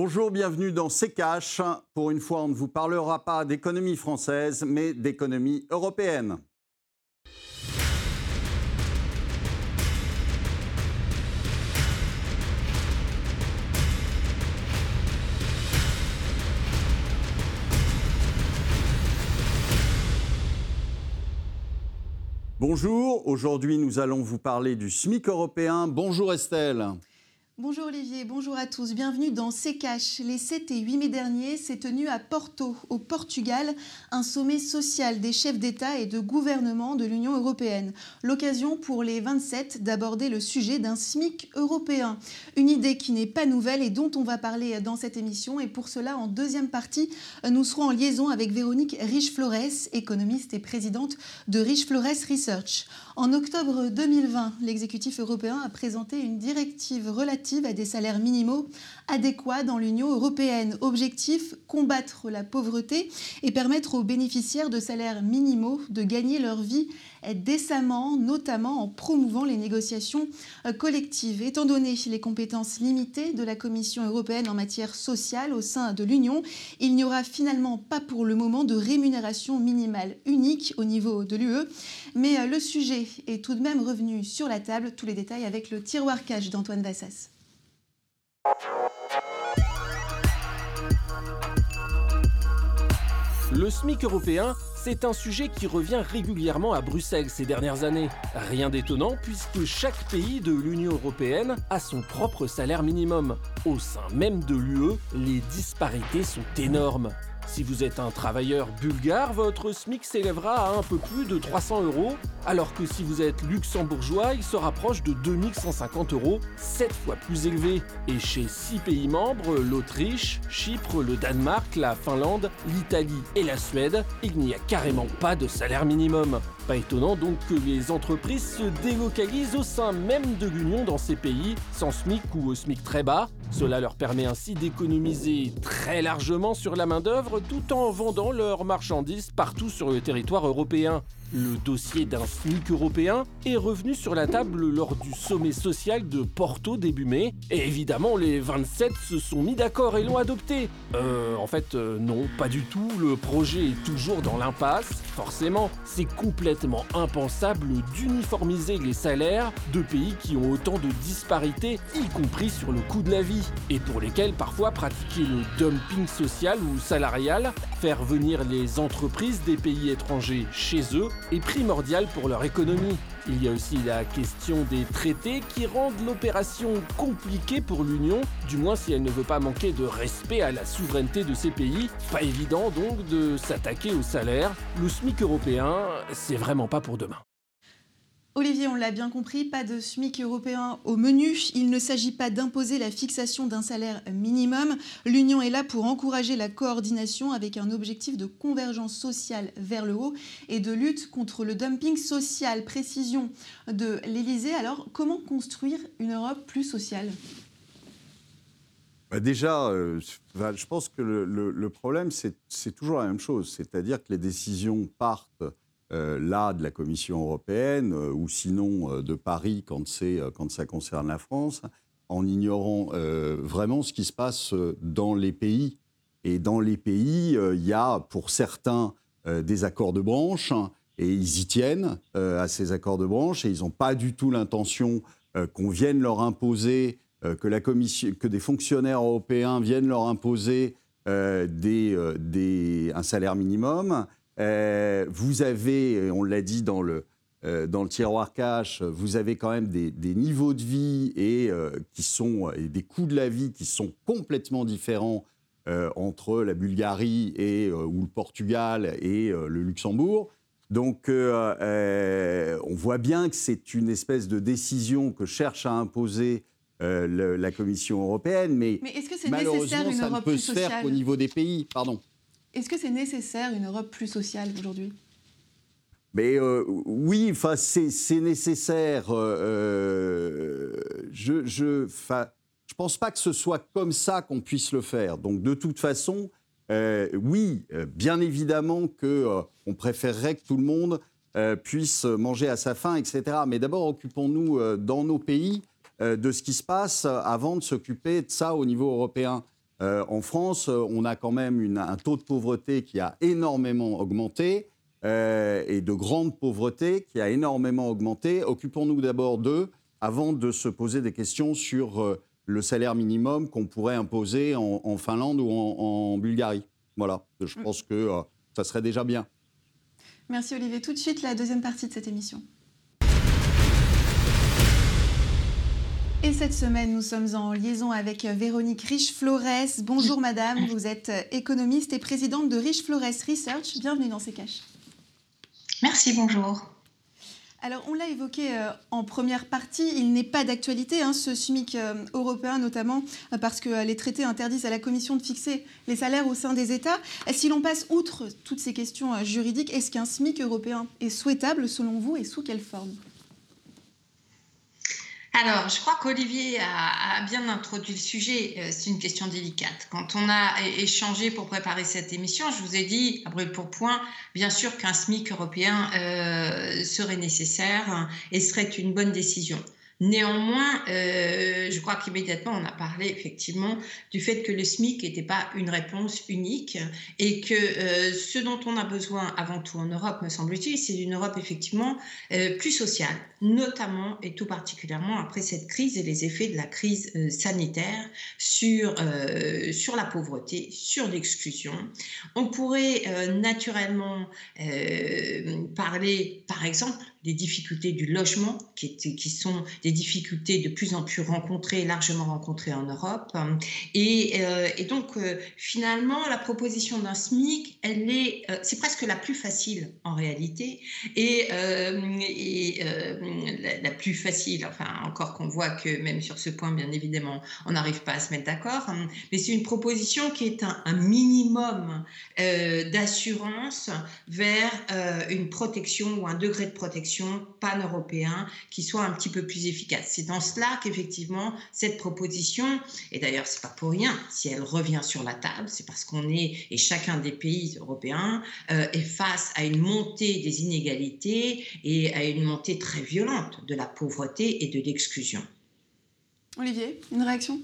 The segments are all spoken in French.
Bonjour, bienvenue dans C'est. Pour une fois, on ne vous parlera pas d'économie française, mais d'économie européenne. Bonjour, aujourd'hui nous allons vous parler du SMIC européen. Bonjour Estelle. Bonjour Olivier, bonjour à tous. Bienvenue dans CECACH. Les 7 et 8 mai dernier s'est tenu à Porto, au Portugal, un sommet social des chefs d'État et de gouvernement de l'Union européenne. L'occasion pour les 27 d'aborder le sujet d'un SMIC européen. Une idée qui n'est pas nouvelle et dont on va parler dans cette émission. Et pour cela, en deuxième partie, nous serons en liaison avec Véronique Riche-Flores, économiste et présidente de Riche-Flores Research. En octobre 2020, l'exécutif européen a présenté une directive relative à des salaires minimaux adéquats dans l'Union européenne. Objectif, combattre la pauvreté et permettre aux bénéficiaires de salaires minimaux de gagner leur vie décemment, notamment en promouvant les négociations euh, collectives. Étant donné les compétences limitées de la Commission européenne en matière sociale au sein de l'Union, il n'y aura finalement pas pour le moment de rémunération minimale unique au niveau de l'UE. Mais euh, le sujet est tout de même revenu sur la table. Tous les détails avec le tiroir cash d'Antoine Vassas. Le SMIC européen, c'est un sujet qui revient régulièrement à Bruxelles ces dernières années. Rien d'étonnant puisque chaque pays de l'Union européenne a son propre salaire minimum. Au sein même de l'UE, les disparités sont énormes. Si vous êtes un travailleur bulgare, votre SMIC s'élèvera à un peu plus de 300 euros, alors que si vous êtes luxembourgeois, il se rapproche de 2150 euros, 7 fois plus élevé. Et chez 6 pays membres, l'Autriche, Chypre, le Danemark, la Finlande, l'Italie et la Suède, il n'y a carrément pas de salaire minimum. Pas étonnant donc que les entreprises se délocalisent au sein même de l'Union dans ces pays, sans SMIC ou au SMIC très bas. Cela leur permet ainsi d'économiser très largement sur la main-d'œuvre tout en vendant leurs marchandises partout sur le territoire européen. Le dossier d'un SMIC européen est revenu sur la table lors du sommet social de Porto début mai, et évidemment les 27 se sont mis d'accord et l'ont adopté. Euh, en fait, euh, non, pas du tout, le projet est toujours dans l'impasse. Forcément, c'est complètement impensable d'uniformiser les salaires de pays qui ont autant de disparités, y compris sur le coût de la vie, et pour lesquels parfois pratiquer le dumping social ou salarial, faire venir les entreprises des pays étrangers chez eux, est primordial pour leur économie. Il y a aussi la question des traités qui rendent l'opération compliquée pour l'Union, du moins si elle ne veut pas manquer de respect à la souveraineté de ces pays. Pas évident donc de s'attaquer au salaire. Le SMIC européen, c'est vraiment pas pour demain. Olivier, on l'a bien compris, pas de SMIC européen au menu. Il ne s'agit pas d'imposer la fixation d'un salaire minimum. L'Union est là pour encourager la coordination avec un objectif de convergence sociale vers le haut et de lutte contre le dumping social. Précision de l'Élysée. Alors, comment construire une Europe plus sociale? Bah, déjà, euh, je pense que le problème, c'est toujours la même chose. C'est-à-dire que les décisions partent euh, là de la Commission européenne, euh, ou sinon euh, de Paris quand, quand ça concerne la France, en ignorant vraiment ce qui se passe dans les pays. Et dans les pays, il y a pour certains des accords de branche, et ils y tiennent à ces accords de branche, et ils n'ont pas du tout l'intention qu'on vienne leur imposer, que, la commission, que des fonctionnaires européens viennent leur imposer des, des, un salaire minimum. Euh, vous avez, on l'a dit dans le, euh, dans le tiroir cash, vous avez quand même des, niveaux de vie et, euh, qui sont, et des coûts de la vie qui sont complètement différents entre la Bulgarie et, ou le Portugal et le Luxembourg. Donc, on voit bien que c'est une espèce de décision que cherche à imposer la Commission européenne, mais, mais est-ce que c'est malheureusement, nécessaire une ça Europe ne peut se faire qu'au niveau des pays. Pardon. Est-ce que c'est nécessaire une Europe plus sociale aujourd'hui? Mais euh, oui, enfin c'est nécessaire. Euh, euh, je je je pense pas que ce soit comme ça qu'on puisse le faire. Donc de toute façon, oui, bien évidemment que on préférerait que tout le monde puisse manger à sa faim, etc. Mais d'abord occupons-nous dans nos pays de ce qui se passe avant de s'occuper de ça au niveau européen. En France, on a quand même un taux de pauvreté qui a énormément augmenté et de grande pauvreté qui a énormément augmenté. Occupons-nous d'abord d'eux avant de se poser des questions sur le salaire minimum qu'on pourrait imposer en, Finlande ou en, Bulgarie. Voilà, je mm. pense que euh, ça serait déjà bien. Merci Olivier. Tout de suite, la deuxième partie de cette émission. Et cette semaine, nous sommes en liaison avec Véronique Riche-Flores. Bonjour madame, vous êtes économiste et présidente de Riche-Flores Research. Bienvenue dans ces caches. Merci, bonjour. Alors, on l'a évoqué euh, en première partie, il n'est pas d'actualité, hein, ce SMIC euh, européen, notamment euh, parce que les traités interdisent à la Commission de fixer les salaires au sein des États. Si l'on passe outre toutes ces questions juridiques, est-ce qu'un SMIC européen est souhaitable selon vous et sous quelle forme? Alors, je crois qu'Olivier a, bien introduit le sujet. Euh, c'est une question délicate. Quand on a échangé pour préparer cette émission, je vous ai dit, à brûle pour point, bien sûr qu'un SMIC européen euh, serait nécessaire et serait une bonne décision. Néanmoins, euh, je crois qu'immédiatement, on a parlé effectivement du fait que le SMIC n'était pas une réponse unique et que euh, ce dont on a besoin avant tout en Europe, me semble-t-il, c'est d'une Europe effectivement euh, plus sociale, notamment et tout particulièrement après cette crise et les effets de la crise sanitaire sur, sur la pauvreté, sur l'exclusion. On pourrait naturellement parler, par exemple, des difficultés du logement, qui, sont des difficultés de plus en plus rencontrées, largement rencontrées en Europe. Et, euh, donc, euh, finalement, la proposition d'un SMIC, elle est, euh, c'est presque la plus facile en réalité, et, la, plus facile, enfin, encore qu'on voit que même sur ce point, bien évidemment, on n'arrive pas à se mettre d'accord, mais c'est une proposition qui est un minimum d'assurance vers une protection ou un degré de protection pan-européen qui soit un petit peu plus efficace. C'est dans cela qu'effectivement cette proposition, et d'ailleurs c'est pas pour rien, si elle revient sur la table, c'est parce qu'on est, et chacun des pays européens euh, est face à une montée des inégalités et à une montée très violente de la pauvreté et de l'exclusion. Olivier, une réaction?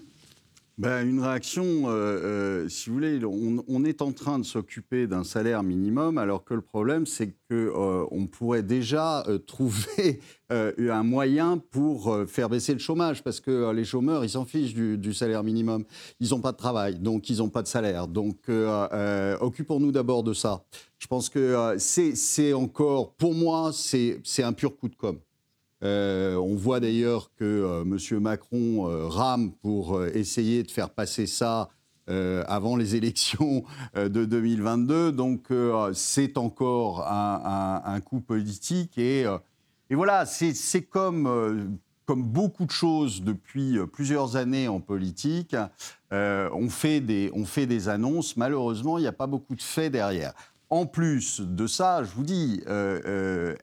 Ben, une réaction, euh, euh, si vous voulez, on, est en train de s'occuper d'un salaire minimum, alors que le problème, c'est qu'on euh, pourrait déjà trouver un moyen pour faire baisser le chômage, parce que les chômeurs, ils s'en fichent du, salaire minimum. Ils n'ont pas de travail, donc ils n'ont pas de salaire. Donc, occupons-nous d'abord de ça. Je pense que c'est encore, pour moi, c'est un pur coup de com'. Euh, on voit d'ailleurs que euh, M. Macron euh, rame pour essayer de faire passer ça avant les élections de 2022. Donc c'est encore un, coup politique. Et, voilà, c'est comme, comme beaucoup de choses depuis plusieurs années en politique. on, fait des, on fait des annonces. Malheureusement, il n'y a pas beaucoup de faits derrière. En plus de ça, je vous dis,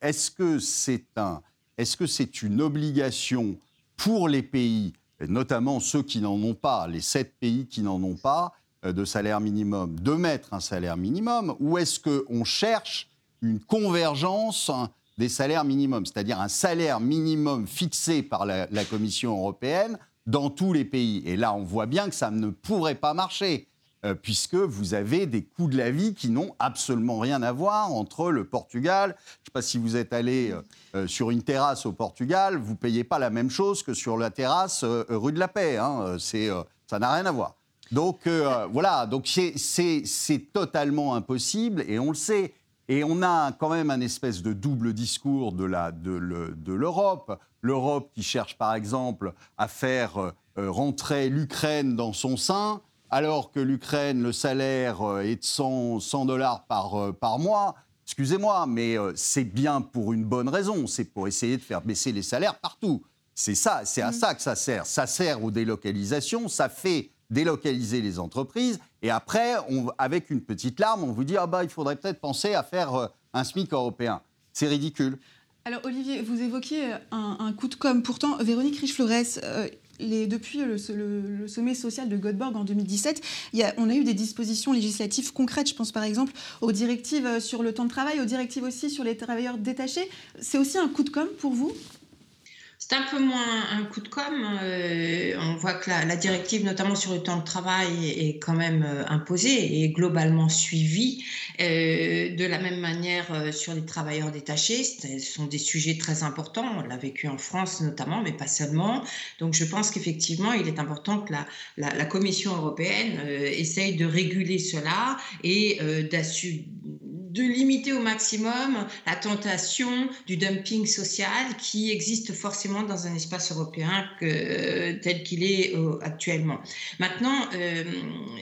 est-ce que c'est un est-ce que c'est une obligation pour les pays, notamment ceux qui n'en ont pas, les sept pays qui n'en ont pas euh, de salaire minimum, de mettre un salaire minimum, ou est-ce qu'on cherche une convergence des salaires minimums, c'est-à-dire un salaire minimum fixé par la, la Commission européenne dans tous les pays? Et là, on voit bien que ça ne pourrait pas marcher. Euh, puisque vous avez des coûts de la vie qui n'ont absolument rien à voir entre le Portugal. Je ne sais pas si vous êtes allé euh, euh, sur une terrasse au Portugal, vous ne payez pas la même chose que sur la terrasse rue de la Paix. Hein. ça n'a rien à voir. Donc voilà, donc c'est totalement impossible et on le sait. Et on a quand même un espèce de double discours de l'Europe. L'Europe qui cherche par exemple à faire rentrer l'Ukraine dans son sein alors que l'Ukraine, le salaire euh, est de 100, dollars par, euh, par mois, excusez-moi, mais euh, c'est bien pour une bonne raison. C'est pour essayer de faire baisser les salaires partout. C'est ça, c'est à mm. ça que ça sert. Ça sert aux délocalisations, ça fait délocaliser les entreprises. Et après, avec une petite larme, on vous dit ah bah il faudrait peut-être penser à faire un SMIC européen. C'est ridicule. Alors Olivier, vous évoquiez un, coup de com'. Pourtant, Véronique Riche-Flores, depuis le, sommet social de Göteborg en 2017, on a eu des dispositions législatives concrètes. Je pense par exemple aux directives euh, sur le temps de travail, aux directives aussi sur les travailleurs détachés. C'est aussi un coup de com' pour vous? C'est un peu moins un coup de com. Euh, on voit que la, directive, notamment sur le temps de travail, est, quand même euh, imposée et globalement suivie. Euh, de la même manière sur les travailleurs détachés, ce sont des sujets très importants. On l'a vécu en France notamment, mais pas seulement. Donc je pense qu'effectivement, il est important que la, la Commission européenne essaye de réguler cela et d'assurer de limiter au maximum la tentation du dumping social qui existe forcément dans un espace européen tel qu'il est euh, actuellement. Maintenant, euh,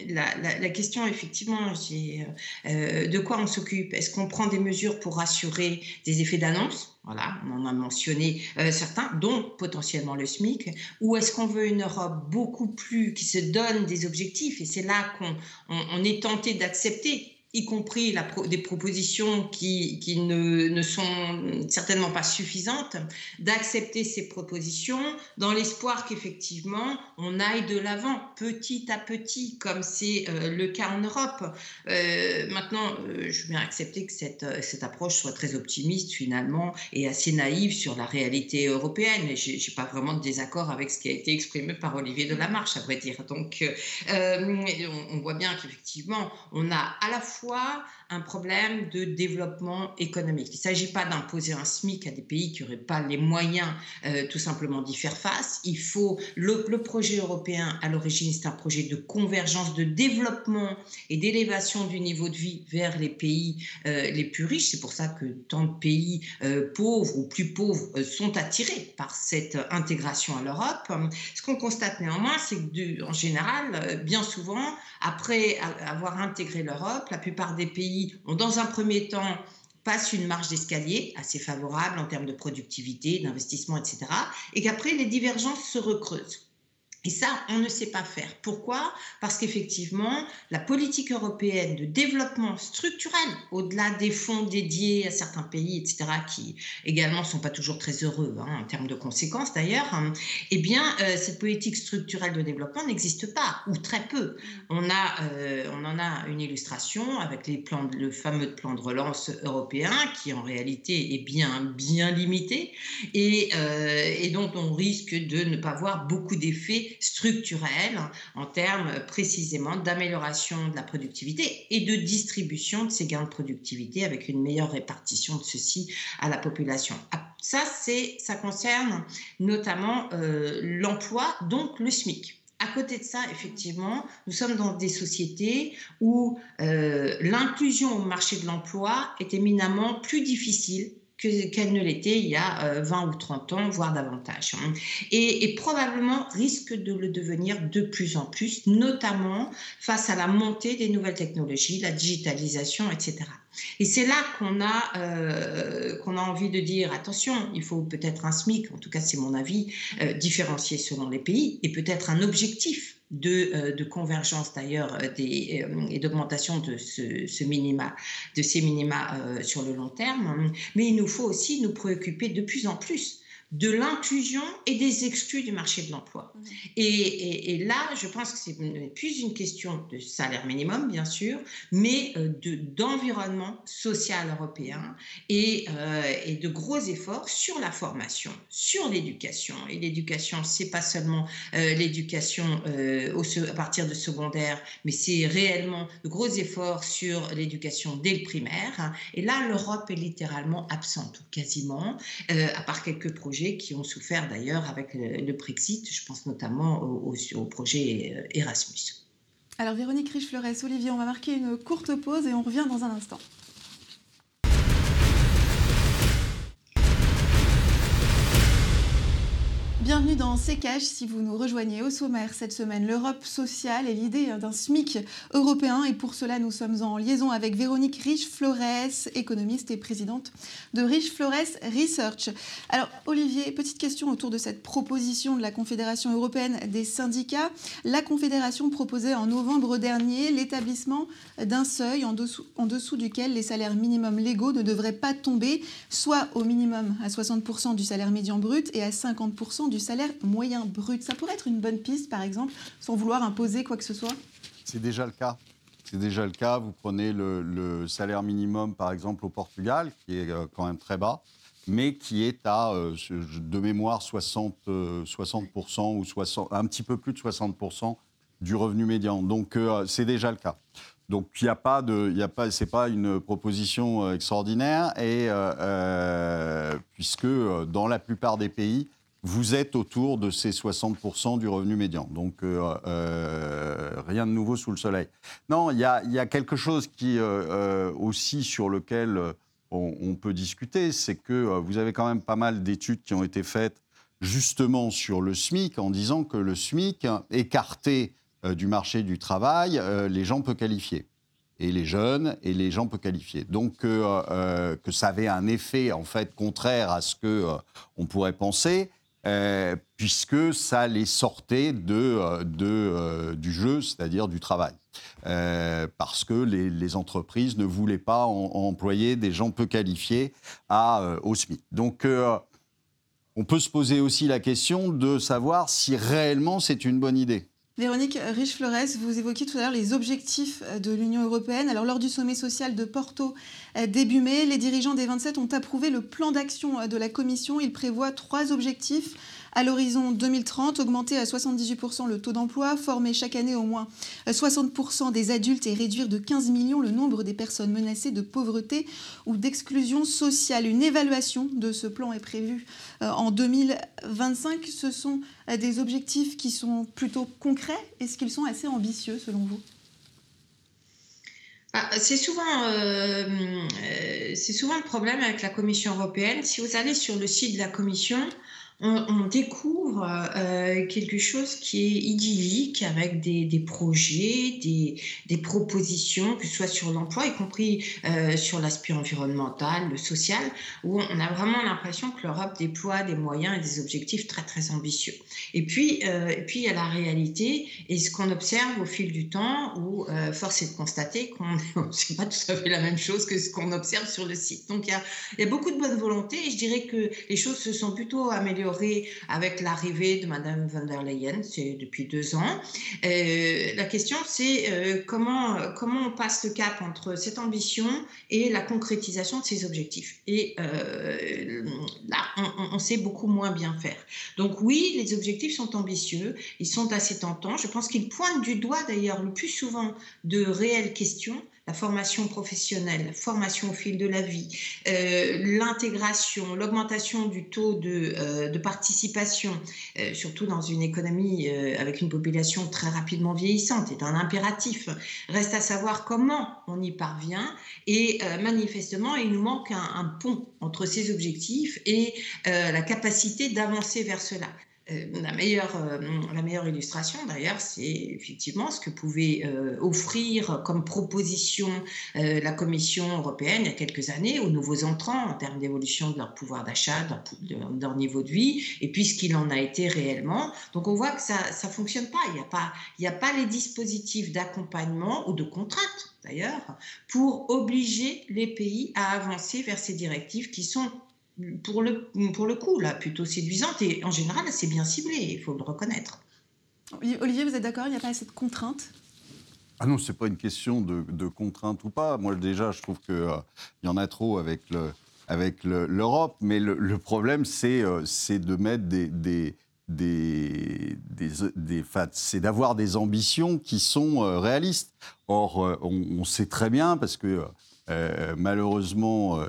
la, question, effectivement, c'est euh, de quoi on s'occupe? Est-ce qu'on prend des mesures pour assurer des effets d'annonce? Voilà, on en a mentionné certains, dont potentiellement le SMIC, ou est-ce qu'on veut une Europe beaucoup plus qui se donne des objectifs? Et c'est là qu'on est tenté d'accepter y compris des propositions qui, qui ne, ne, sont certainement pas suffisantes, d'accepter ces propositions dans l'espoir qu'effectivement on aille de l'avant petit à petit, comme c'est euh, le cas en Europe. Euh, maintenant, euh, je bien accepter que cette, cette approche soit très optimiste finalement et assez naïve sur la réalité européenne. Je n'ai pas vraiment de désaccord avec ce qui a été exprimé par Olivier Delamarche, à vrai dire. Donc, on, on voit bien qu'effectivement, on a à la fois parfois un problème de développement économique. Il ne s'agit pas d'imposer un SMIC à des pays qui n'auraient pas les moyens euh, tout simplement d'y faire face. Il faut le, projet européen à l'origine, c'est un projet de convergence, de développement et d'élévation du niveau de vie vers les pays euh, les plus riches. C'est pour ça que tant de pays euh, pauvres ou plus pauvres sont attirés par cette intégration à l'Europe. Ce qu'on constate néanmoins, c'est que en général, bien souvent, après avoir intégré l'Europe, la plupart des pays dans un premier temps passent une marge d'escalier assez favorable en termes de productivité, d'investissement, etc. Et qu'après, les divergences se recreusent. Et ça, on ne sait pas faire. Pourquoi? Parce qu'effectivement, la politique européenne de développement structurel, au-delà des fonds dédiés à certains pays, etc., qui également ne sont pas toujours très heureux hein, en termes de conséquences d'ailleurs, eh bien, euh, cette politique structurelle de développement n'existe pas, ou très peu. On, a, euh, on en a une illustration avec les plans, le fameux plan de relance européen, qui en réalité est bien, bien limité, et, euh, et dont on risque de ne pas voir beaucoup d'effets structurels en termes précisément d'amélioration de la productivité et de distribution de ces gains de productivité avec une meilleure répartition de ceci à la population. Ah, ça, ça concerne notamment euh, l'emploi, donc le SMIC. À côté de ça, effectivement, nous sommes dans des sociétés où euh, l'inclusion au marché de l'emploi est éminemment plus difficile qu'elle ne l'était il y a 20 euh, ou 30 ans, voire davantage. Hein. Et, probablement risque de le devenir de plus en plus, notamment face à la montée des nouvelles technologies, la digitalisation, etc. Et c'est là qu'on a, euh, a envie de dire, attention, il faut peut-être un SMIC, en tout cas c'est mon avis, euh, différencié selon les pays, et peut-être un objectif de, euh, de convergence d'ailleurs euh, euh, et d'augmentation de, minima, de ces minima sur le long terme. Mais il nous faut aussi nous préoccuper de plus en plus de l'inclusion et des exclus du marché de l'emploi. Mmh. Et, là, je pense que c'est plus une question de salaire minimum, bien sûr, mais euh, d'environnement social européen et, euh, et, de gros efforts sur la formation, sur l'éducation. Et l'éducation, c'est pas seulement euh, l'éducation à partir de secondaire, mais c'est réellement de gros efforts sur l'éducation dès le primaire. Et là, l'Europe est littéralement absente, quasiment, à part quelques projets qui ont souffert d'ailleurs avec le, Brexit. Je pense notamment au, projet euh, Erasmus. Alors Véronique Riche-Fleurès, Olivier, on va marquer une courte pause et on revient dans un instant. Bienvenue dans CKH. Si vous nous rejoignez au sommaire cette semaine, l'Europe sociale et l'idée d'un SMIC européen. Et pour cela, nous sommes en liaison avec Véronique Riche-Flores, économiste et présidente de Riche-Flores Research. Alors, Olivier, petite question autour de cette proposition de la Confédération européenne des syndicats. La Confédération proposait en novembre dernier l'établissement d'un seuil en dessous, en dessous duquel les salaires minimums légaux ne devraient pas tomber, soit au minimum à 60% du salaire médian brut et à 50% du salaire moyen brut. Ça pourrait être une bonne piste, par exemple, sans vouloir imposer quoi que ce soit? C'est déjà le cas. C'est déjà le cas. Vous prenez le, salaire minimum, par exemple, au Portugal, qui est euh, quand même très bas. mais qui est à, de mémoire, 60, 60% ou 60, un petit peu plus de 60% du revenu médian. Donc c'est déjà le cas. Donc il n'y a pas de, il a pas une proposition extraordinaire et puisque dans la plupart des pays, vous êtes autour de ces 60% du revenu médian. Donc, euh, euh, rien de nouveau sous le soleil. Non, il y a, quelque chose qui, euh, aussi sur lequel on, peut discuter, c'est que vous avez quand même pas mal d'études qui ont été faites justement sur le SMIC en disant que le SMIC, écarté du marché du travail, les gens peu qualifiés et les jeunes et les gens peu qualifiés. Donc que ça avait un effet en fait contraire à ce que on pourrait penser. Euh, puisque ça les sortait de, euh, euh, du jeu, c'est-à-dire du travail. parce que les, entreprises ne voulaient pas employer des gens peu qualifiés à, au SMIC. Donc, on peut se poser aussi la question de savoir si réellement c'est une bonne idée. Véronique Riche-Flores, vous évoquiez tout à l'heure les objectifs de l'Union européenne. Alors, lors du sommet social de Porto début mai, les dirigeants des 27 ont approuvé le plan d'action de la Commission. Il prévoit trois objectifs à l'horizon 2030, augmenter à 78% le taux d'emploi, former chaque année au moins 60% des adultes et réduire de 15 millions le nombre des personnes menacées de pauvreté ou d'exclusion sociale. Une évaluation de ce plan est prévue euh, en 2025. Ce sont euh, des objectifs qui sont plutôt concrets. Est-ce qu'ils sont assez ambitieux selon vous? Ah, c'est souvent, euh, c'est souvent le problème avec la Commission européenne. Si vous allez sur le site de la Commission, on, découvre euh, quelque chose qui est idyllique avec des, projets, des, propositions, que ce soit sur l'emploi, y compris euh, sur l'aspect environnemental, le social, où on a vraiment l'impression que l'Europe déploie des moyens et des objectifs très très ambitieux. Et puis, euh, et puis il y a la réalité et ce qu'on observe au fil du temps, où force est de constater qu'on n'est pas tout à fait la même chose que ce qu'on observe sur le site. Donc il y a beaucoup de bonne volonté et je dirais que les choses se sont plutôt améliorées avec l'arrivée de Madame van der Leyen, c'est depuis deux ans. Euh, la question, c'est euh, comment, comment on passe le cap entre cette ambition et la concrétisation de ces objectifs. Et euh, là, on, on, sait beaucoup moins bien faire. Donc oui, les objectifs sont ambitieux, ils sont assez tentants. Je pense qu'ils pointent du doigt d'ailleurs le plus souvent de réelles questions la formation professionnelle, la formation au fil de la vie, euh, l'intégration, l'augmentation du taux de, euh, participation, euh, surtout dans une économie avec une population très rapidement vieillissante, est un impératif. Reste à savoir comment on y parvient et manifestement, il nous manque un, un pont entre ces objectifs et la capacité d'avancer vers cela. Euh, la meilleure, euh, la meilleure illustration, d'ailleurs, c'est effectivement ce que pouvait euh, offrir comme proposition la Commission européenne il y a quelques années aux nouveaux entrants en termes d'évolution de leur pouvoir d'achat, de, leur niveau de vie, et puis ce qu'il en a été réellement. Donc on voit que ça ne fonctionne pas. Il n'y a, pas, a pas les dispositifs d'accompagnement ou de contrainte, d'ailleurs, pour obliger les pays à avancer vers ces directives qui sont pour le, pour le coup, là, plutôt séduisante et en général assez bien ciblée, il faut le reconnaître. Olivier, vous êtes d'accord Il n'y a pas assez de contraintes? Ah non, c'est pas une question de, de, contrainte ou pas. Moi, déjà, je trouve qu'il euh, y en a trop avec le, avec l'Europe, mais le, problème, c'est euh, c'est de mettre des, des, des, des, c'est d'avoir des ambitions qui sont euh, réalistes. Or, on, on, sait très bien, parce que malheureusement,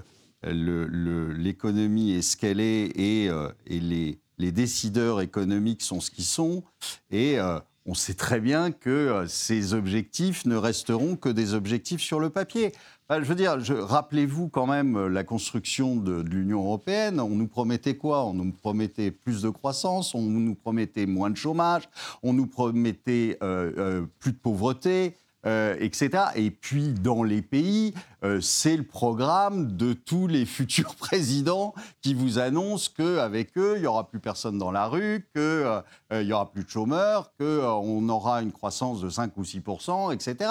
l'économie est ce qu'elle est et, euh, les, décideurs économiques sont ce qu'ils sont. Et euh, on sait très bien que euh, ces objectifs ne resteront que des objectifs sur le papier. je veux dire, rappelez-vous quand même la construction de, l'Union européenne. On nous promettait quoi? On nous promettait plus de croissance, on nous promettait moins de chômage, on nous promettait plus de pauvreté. Euh. Et puis, dans les pays, euh, c'est le programme de tous les futurs présidents qui vous annoncent qu'avec eux, il n'y aura plus personne dans la rue, qu'il euh, n'y aura plus de chômeurs, qu'on aura une croissance de 5 ou 6% etc.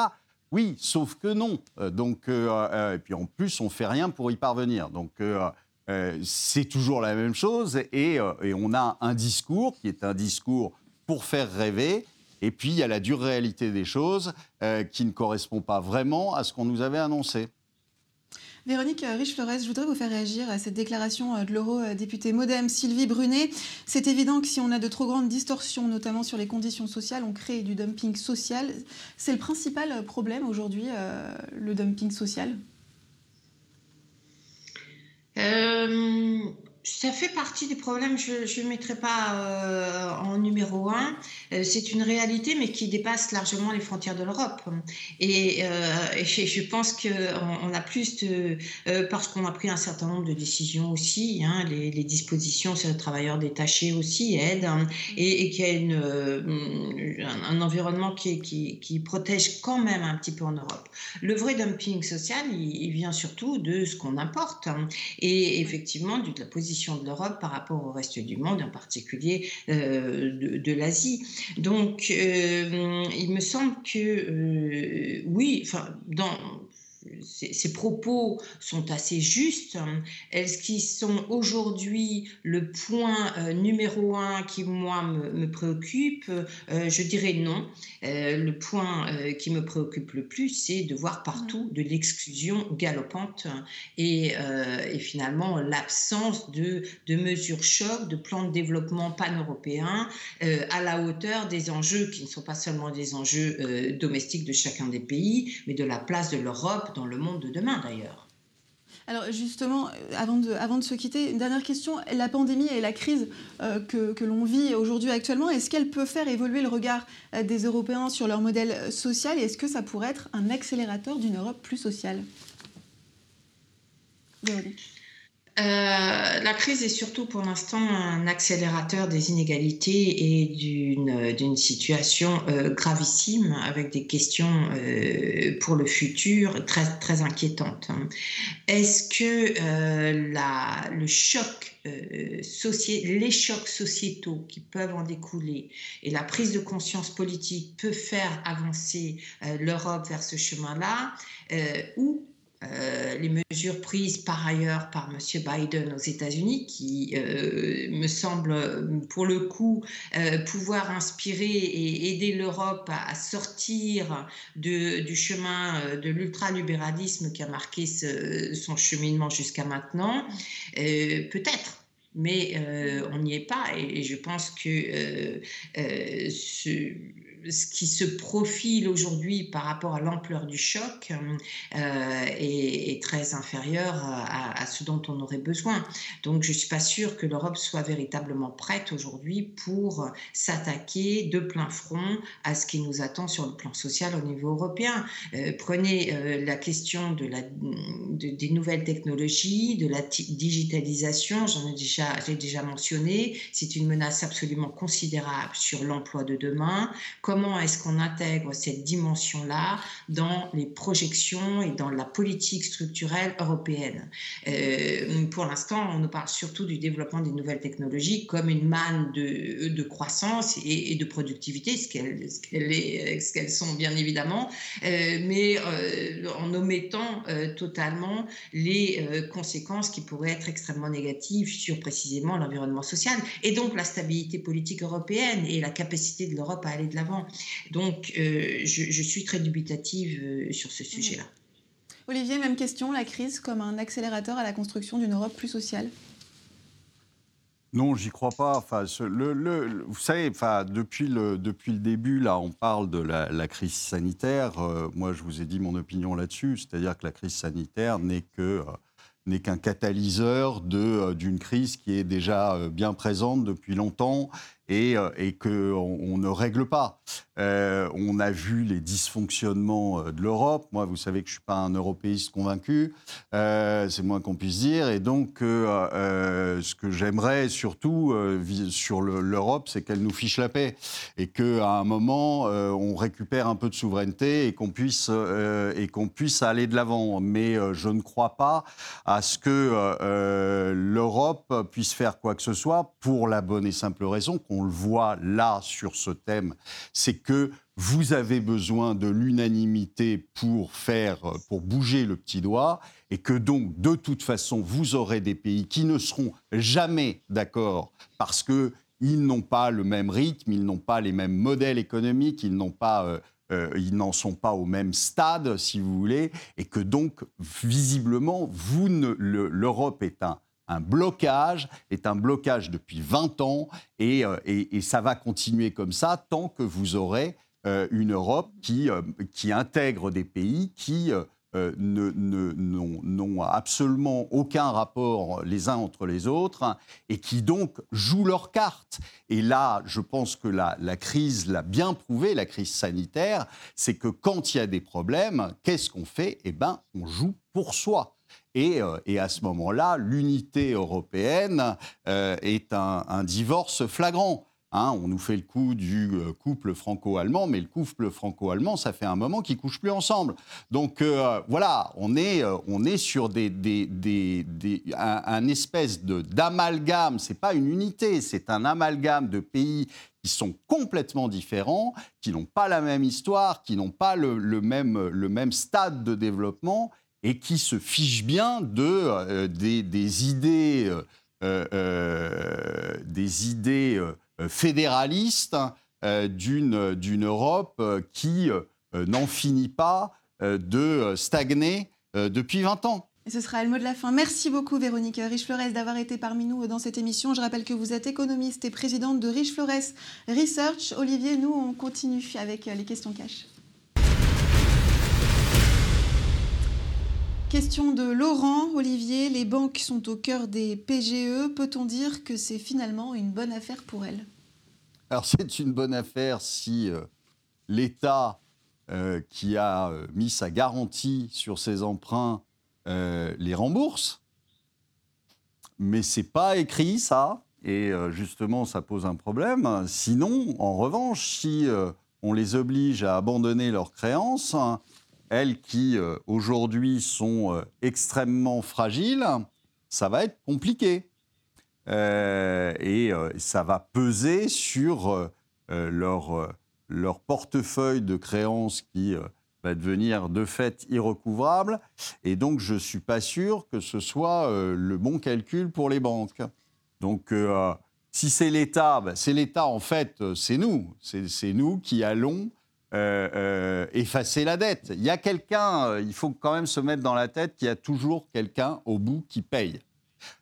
Oui, sauf que non. Donc, et puis en plus, on ne fait rien pour y parvenir. Donc, c'est toujours la même chose. et on a un discours qui est un discours pour faire rêver et puis, il y a la dure réalité des choses euh, qui ne correspond pas vraiment à ce qu'on nous avait annoncé. Véronique Riche-Flores, je voudrais vous faire réagir à cette déclaration de l'eurodéputée Modem Sylvie Brunet. C'est évident que si on a de trop grandes distorsions, notamment sur les conditions sociales, on crée du dumping social. C'est le principal problème aujourd'hui, le dumping social? Euh, ça fait partie des problèmes, je ne mettrai pas euh, en numéro un. Euh, c'est une réalité, mais qui dépasse largement les frontières de l'Europe. Et, euh, je pense qu'on on a plus de. parce qu'on a pris un certain nombre de décisions aussi, hein, les, dispositions sur les travailleurs détachés aussi aident, hein, et, qu'il y a une, un, environnement qui, qui, qui, protège quand même un petit peu en Europe. Le vrai dumping social, il, vient surtout de ce qu'on importe, hein, et effectivement de la position de l'Europe par rapport au reste du monde, en particulier euh, de, l'Asie. Donc, euh, il me semble que euh, oui, enfin, dans ces, propos sont assez justes. Est-ce qu'ils sont aujourd'hui le point euh, numéro un qui, moi, me, préoccupe? Euh, Je dirais non. Euh, le point qui me préoccupe le plus, c'est de voir partout de l'exclusion galopante et, finalement l'absence de, de, mesures choc, de plans de développement pan-européens à la hauteur des enjeux qui ne sont pas seulement des enjeux domestiques de chacun des pays, mais de la place de l'Europe dans le monde de demain d'ailleurs. Alors justement, euh, avant de, avant de se quitter, une dernière question. La pandémie et la crise euh, que, que l'on vit aujourd'hui actuellement, est-ce qu'elle peut faire évoluer le regard euh, des Européens sur leur modèle social et est-ce que ça pourrait être un accélérateur d'une Europe plus sociale? Euh, la crise est surtout pour l'instant un accélérateur des inégalités et d'une situation euh, gravissime avec des questions euh, pour le futur très, très inquiétantes. Est-ce que le choc les chocs sociétaux qui peuvent en découler et la prise de conscience politique peut faire avancer l'Europe vers ce chemin-là, ou euh, les mesures prises par ailleurs par M. Biden aux États-Unis, qui euh, me semble pour le coup euh, pouvoir inspirer et aider l'Europe à, sortir du chemin de l'ultralibéralisme qui a marqué son cheminement jusqu'à maintenant. Peut-être mais on n'y est pas et, je pense que ce qui se profile aujourd'hui par rapport à l'ampleur du choc euh, est, très inférieur à, ce dont on aurait besoin. Donc je ne suis pas sûre que l'Europe soit véritablement prête aujourd'hui pour s'attaquer de plein front à ce qui nous attend sur le plan social au niveau européen. Euh, prenez euh, la question des nouvelles technologies, de la digitalisation, j'en ai déjà mentionné, c'est une menace absolument considérable sur l'emploi de demain comment est-ce qu'on intègre cette dimension-là dans les projections et dans la politique structurelle européenne? Euh, pour l'instant, on nous parle surtout du développement des nouvelles technologies comme une manne de, croissance et, de productivité, ce qu'elles sont bien évidemment, euh, mais euh, en omettant totalement les conséquences qui pourraient être extrêmement négatives sur précisément l'environnement social et donc la stabilité politique européenne et la capacité de l'Europe à aller de l'avant. Donc, euh, je, suis très dubitative euh, sur ce sujet-là. Olivier, même question, la crise comme un accélérateur à la construction d'une Europe plus sociale? Non, j'y crois pas. Enfin, le, vous savez, enfin, depuis, le, depuis le début, là, on parle de la, crise sanitaire. Euh, moi, je vous ai dit mon opinion là-dessus, c'est-à-dire que la crise sanitaire n'est que n'est qu'un catalyseur d'une crise qui est déjà bien présente depuis longtemps et, et qu'on on ne règle pas. Euh, on a vu les dysfonctionnements euh, de l'Europe. Moi, vous savez que je ne suis pas un européiste convaincu, euh, c'est moins qu'on puisse dire. Et donc, ce que j'aimerais surtout sur l'Europe, c'est qu'elle nous fiche la paix et qu'à un moment, on récupère un peu de souveraineté et qu'on puisse, et qu'on puisse aller de l'avant. Mais je ne crois pas à ce que l'Europe puisse faire quoi que ce soit pour la bonne et simple raison qu'on le voit là sur ce thème, c'est vous avez besoin de l'unanimité pour faire, pour bouger le petit doigt, et que donc, de toute façon, vous aurez des pays qui ne seront jamais d'accord parce que ils n'ont pas le même rythme, ils n'ont pas les mêmes modèles économiques, ils n'ont pas euh, ils n'en sont pas au même stade, si vous voulez, et que donc, visiblement, vous l'Europe est un, un blocage, est un blocage depuis 20 ans, et, et, ça va continuer comme ça tant que vous aurez une Europe qui, qui intègre des pays qui euh, n'ont absolument aucun rapport les uns entre les autres et qui donc jouent leurs cartes. Et là, je pense que la, crise l'a bien prouvé, la crise sanitaire, c'est que quand il y a des problèmes, qu'est-ce qu'on fait? Eh bien, on joue pour soi. Et, euh, à ce moment-là, l'unité européenne euh, est un divorce flagrant. Hein, on nous fait le coup du euh, couple franco-allemand, mais le couple franco-allemand, ça fait un moment qu'ils couchent plus ensemble. Donc voilà, on est, on est sur des, un, espèce de, d'amalgame. C'est pas une unité, c'est un amalgame de pays qui sont complètement différents, qui n'ont pas la même histoire, qui n'ont pas le, même, le même stade de développement et qui se fichent bien de des, idées, des idées euh, euh, d'une Europe euh, qui n'en finit pas de stagner depuis 20 ans. Ce sera le mot de la fin. Merci beaucoup Véronique Riche-Flores d'avoir été parmi nous dans cette émission. Je rappelle que vous êtes économiste et présidente de Riche-Flores Research. Olivier, nous, on continue avec les questions cash. Question de Laurent. Olivier, les banques sont au cœur des PGE. Peut-on dire que c'est finalement une bonne affaire pour elles? Alors c'est une bonne affaire si euh, l'État euh, qui a euh, mis sa garantie sur ses emprunts les rembourse. Mais c'est pas écrit ça. Et justement, ça pose un problème. Sinon, en revanche, si on les oblige à abandonner leurs créances, elles qui euh, aujourd'hui sont euh, extrêmement fragiles, ça va être compliqué. Euh, et ça va peser sur leur, leur, portefeuille de créances qui va devenir de fait irrecouvrable. Et donc, je ne suis pas sûr que ce soit le bon calcul pour les banques. Donc, si c'est l'État, ben, c'est l'État, en fait, c'est nous. C'est nous qui allons euh, euh, effacer la dette. Il y a quelqu'un, euh, il faut quand même se mettre dans la tête qu'il y a toujours quelqu'un au bout qui paye.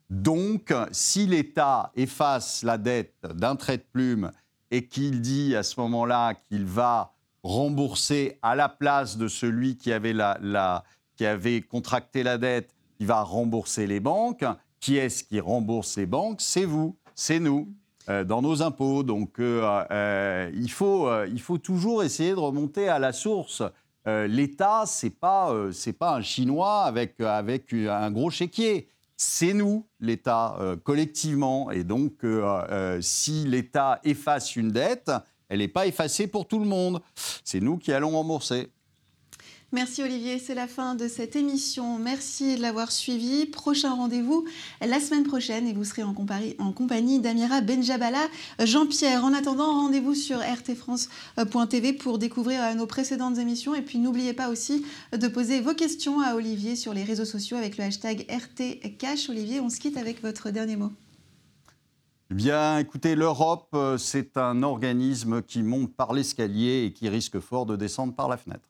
Donc, si l'État efface la dette d'un trait de plume et qu'il dit à ce moment-là qu'il va rembourser à la place de celui qui avait, la, qui avait contracté la dette, il va rembourser les banques, qui est-ce qui rembourse les banques? C'est vous, c'est nous. Euh, dans nos impôts. Donc euh, euh, il, faut, il faut toujours essayer de remonter à la source. L'État, ce n'est pas, pas un Chinois avec, avec un gros chéquier. C'est nous, l'État, collectivement. Et donc, si l'État efface une dette, elle n'est pas effacée pour tout le monde. C'est nous qui allons rembourser. Merci Olivier, c'est la fin de cette émission. Merci de l'avoir suivi. Prochain rendez-vous la semaine prochaine et vous serez en, compagnie d'Amira Benjabala. Jean-Pierre, en attendant, rendez-vous sur rtfrance.tv pour découvrir euh, nos précédentes émissions. Et puis n'oubliez pas aussi de poser vos questions à Olivier sur les réseaux sociaux avec le hashtag RTCash. Olivier, on se quitte avec votre dernier mot. Eh bien, écoutez, l'Europe, euh, c'est un organisme qui monte par l'escalier et qui risque fort de descendre par la fenêtre.